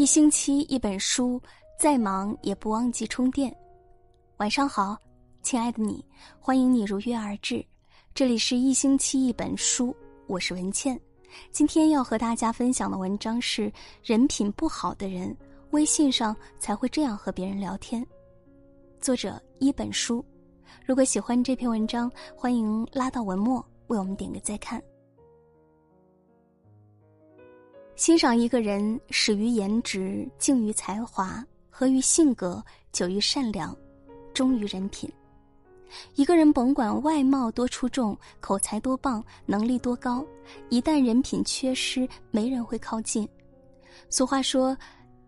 一星期一本书，再忙也不忘记充电。晚上好，亲爱的你，欢迎你如约而至。这里是一星期一本书，我是文倩。今天要和大家分享的文章是：人品不好的人，微信上才会这样和别人聊天。作者一本书。如果喜欢这篇文章，欢迎拉到文末为我们点个再看。欣赏一个人，始于颜值，敬于才华，合于性格，久于善良，忠于人品。一个人甭管外貌多出众，口才多棒，能力多高，一旦人品缺失，没人会靠近。俗话说：“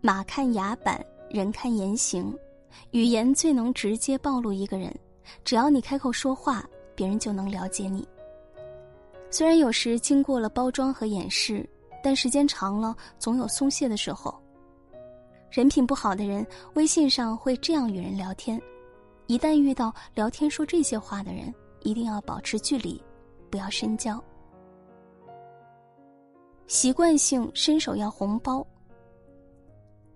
马看牙板，人看言行。”语言最能直接暴露一个人，只要你开口说话，别人就能了解你。虽然有时经过了包装和掩饰。但时间长了，总有松懈的时候。人品不好的人，微信上会这样与人聊天。一旦遇到聊天说这些话的人，一定要保持距离，不要深交。习惯性伸手要红包。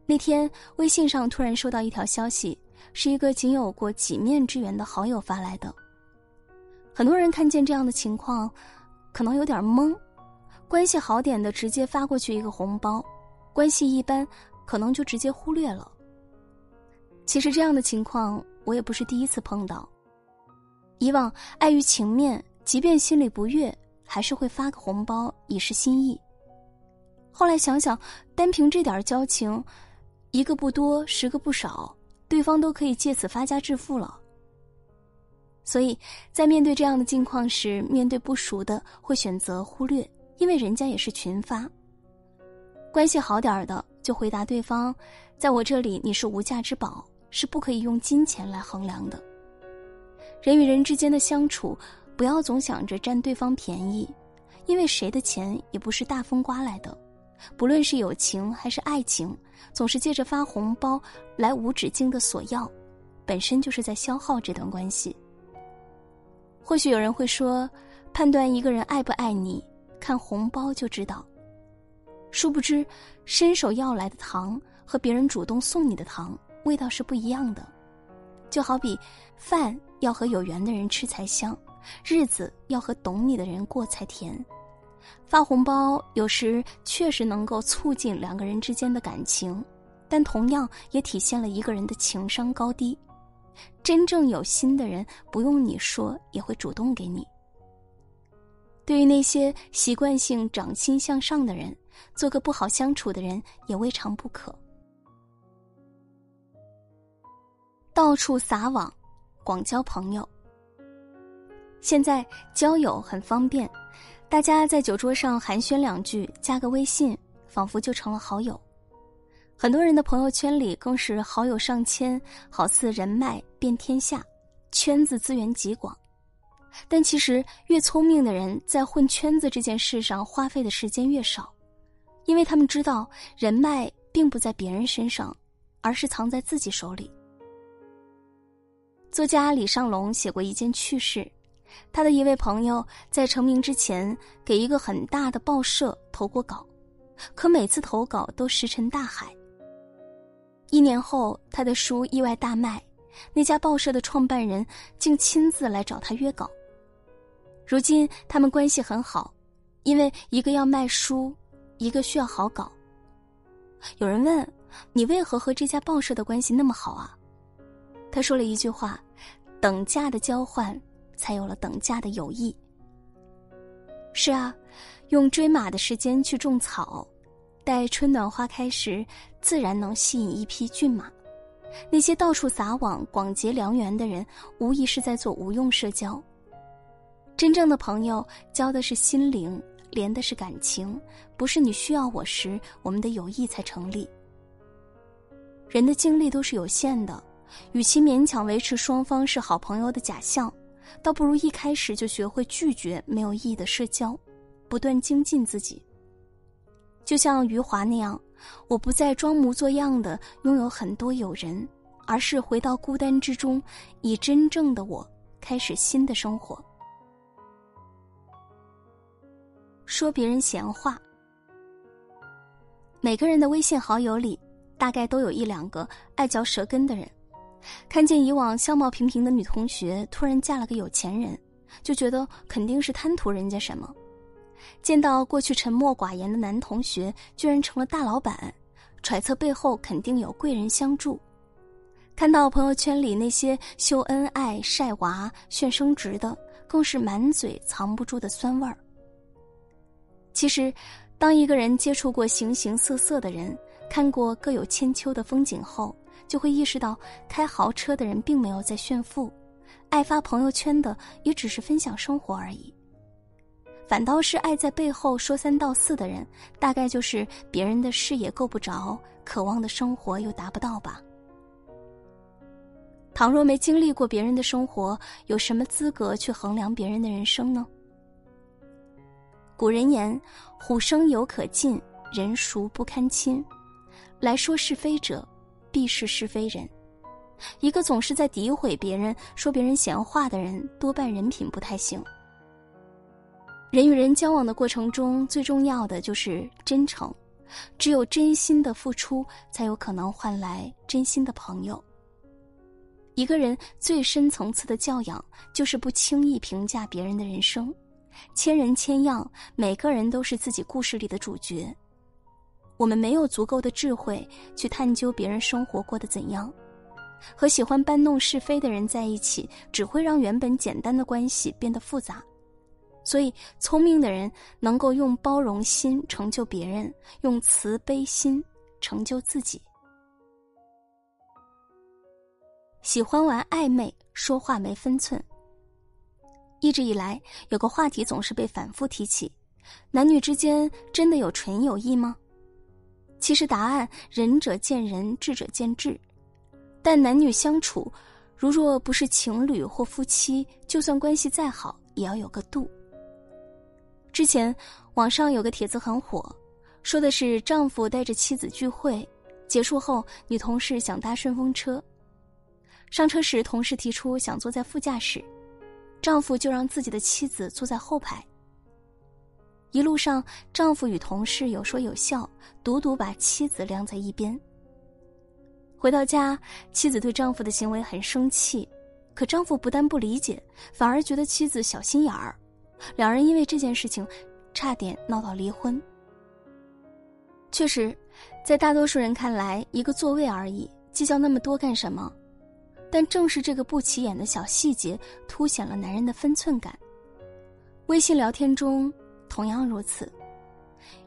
那天微信上突然收到一条消息，是一个仅有过几面之缘的好友发来的。很多人看见这样的情况，可能有点懵。关系好点的直接发过去一个红包，关系一般可能就直接忽略了。其实这样的情况我也不是第一次碰到。以往碍于情面，即便心里不悦，还是会发个红包以示心意。后来想想，单凭这点交情，一个不多，十个不少，对方都可以借此发家致富了。所以在面对这样的境况时，面对不熟的会选择忽略。因为人家也是群发，关系好点儿的就回答对方，在我这里你是无价之宝，是不可以用金钱来衡量的。人与人之间的相处，不要总想着占对方便宜，因为谁的钱也不是大风刮来的，不论是友情还是爱情，总是借着发红包来无止境的索要，本身就是在消耗这段关系。或许有人会说，判断一个人爱不爱你。看红包就知道，殊不知，伸手要来的糖和别人主动送你的糖味道是不一样的。就好比，饭要和有缘的人吃才香，日子要和懂你的人过才甜。发红包有时确实能够促进两个人之间的感情，但同样也体现了一个人的情商高低。真正有心的人，不用你说也会主动给你。对于那些习惯性掌心向上的人，做个不好相处的人也未尝不可。到处撒网，广交朋友。现在交友很方便，大家在酒桌上寒暄两句，加个微信，仿佛就成了好友。很多人的朋友圈里更是好友上千，好似人脉遍天下，圈子资源极广。但其实，越聪明的人在混圈子这件事上花费的时间越少，因为他们知道人脉并不在别人身上，而是藏在自己手里。作家李尚龙写过一件趣事：他的一位朋友在成名之前给一个很大的报社投过稿，可每次投稿都石沉大海。一年后，他的书意外大卖，那家报社的创办人竟亲自来找他约稿。如今他们关系很好，因为一个要卖书，一个需要好稿。有人问：“你为何和这家报社的关系那么好啊？”他说了一句话：“等价的交换，才有了等价的友谊。”是啊，用追马的时间去种草，待春暖花开时，自然能吸引一匹骏马。那些到处撒网、广结良缘的人，无疑是在做无用社交。真正的朋友交的是心灵，连的是感情，不是你需要我时我们的友谊才成立。人的精力都是有限的，与其勉强维持双方是好朋友的假象，倒不如一开始就学会拒绝没有意义的社交，不断精进自己。就像余华那样，我不再装模作样的拥有很多友人，而是回到孤单之中，以真正的我开始新的生活。说别人闲话。每个人的微信好友里大概都有一两个爱嚼舌根的人。看见以往相貌平平的女同学突然嫁了个有钱人，就觉得肯定是贪图人家什么；见到过去沉默寡言的男同学居然成了大老板，揣测背后肯定有贵人相助；看到朋友圈里那些秀恩爱、晒娃、炫升职的，更是满嘴藏不住的酸味儿。其实，当一个人接触过形形色色的人，看过各有千秋的风景后，就会意识到，开豪车的人并没有在炫富，爱发朋友圈的也只是分享生活而已。反倒是爱在背后说三道四的人，大概就是别人的事业够不着，渴望的生活又达不到吧。倘若没经历过别人的生活，有什么资格去衡量别人的人生呢？古人言：“虎生犹可近，人孰不堪亲。”来说是非者。必是是非人，一个总是在诋毁别人、说别人闲话的人，多半人品不太行。人与人交往的过程中，最重要的就是真诚，只有真心的付出，才有可能换来真心的朋友。一个人最深层次的教养，就是不轻易评价别人的人生。千人千样，每个人都是自己故事里的主角。我们没有足够的智慧去探究别人生活过得怎样，和喜欢搬弄是非的人在一起，只会让原本简单的关系变得复杂。所以，聪明的人能够用包容心成就别人，用慈悲心成就自己。喜欢玩暧昧，说话没分寸。一直以来，有个话题总是被反复提起：男女之间真的有纯友谊吗？其实答案，仁者见仁，智者见智。但男女相处，如若不是情侣或夫妻，就算关系再好，也要有个度。之前网上有个帖子很火，说的是丈夫带着妻子聚会，结束后女同事想搭顺风车，上车时同事提出想坐在副驾驶，丈夫就让自己的妻子坐在后排。一路上，丈夫与同事有说有笑，独独把妻子晾在一边。回到家，妻子对丈夫的行为很生气，可丈夫不但不理解，反而觉得妻子小心眼儿。两人因为这件事情，差点闹到离婚。确实，在大多数人看来，一个座位而已，计较那么多干什么？但正是这个不起眼的小细节，凸显了男人的分寸感。微信聊天中。同样如此，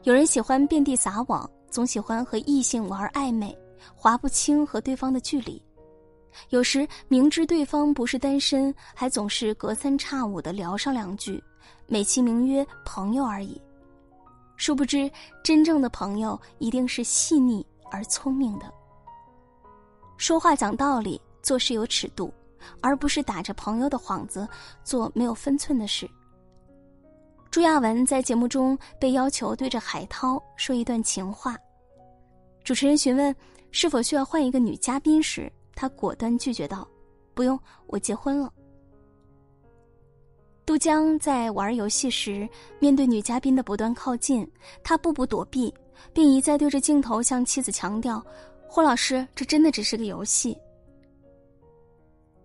有人喜欢遍地撒网，总喜欢和异性玩暧昧，划不清和对方的距离。有时明知对方不是单身，还总是隔三差五的聊上两句，美其名曰朋友而已。殊不知，真正的朋友一定是细腻而聪明的，说话讲道理，做事有尺度，而不是打着朋友的幌子做没有分寸的事。朱亚文在节目中被要求对着海涛说一段情话，主持人询问是否需要换一个女嘉宾时，他果断拒绝道：“不用，我结婚了。”杜江在玩游戏时，面对女嘉宾的不断靠近，他步步躲避，并一再对着镜头向妻子强调：“霍老师，这真的只是个游戏。”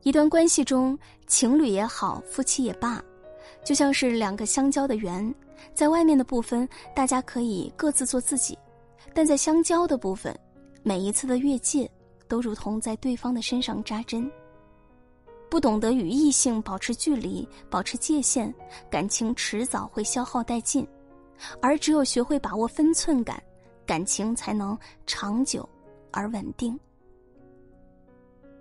一段关系中，情侣也好，夫妻也罢。就像是两个相交的圆，在外面的部分，大家可以各自做自己；但在相交的部分，每一次的越界，都如同在对方的身上扎针。不懂得与异性保持距离、保持界限，感情迟早会消耗殆尽；而只有学会把握分寸感，感情才能长久而稳定。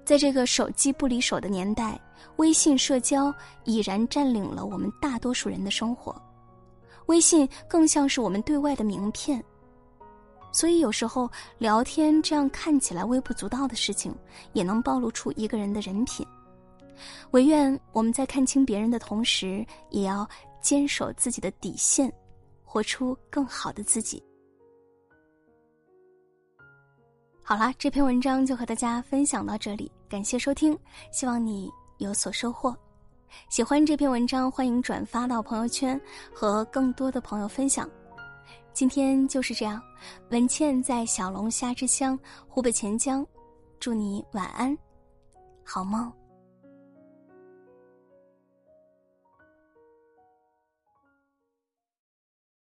在这个手机不离手的年代，微信社交已然占领了我们大多数人的生活。微信更像是我们对外的名片，所以有时候聊天这样看起来微不足道的事情，也能暴露出一个人的人品。唯愿我们在看清别人的同时，也要坚守自己的底线，活出更好的自己。好啦，这篇文章就和大家分享到这里，感谢收听，希望你有所收获。喜欢这篇文章，欢迎转发到朋友圈和更多的朋友分享。今天就是这样，文倩在小龙虾之乡湖北潜江，祝你晚安，好梦。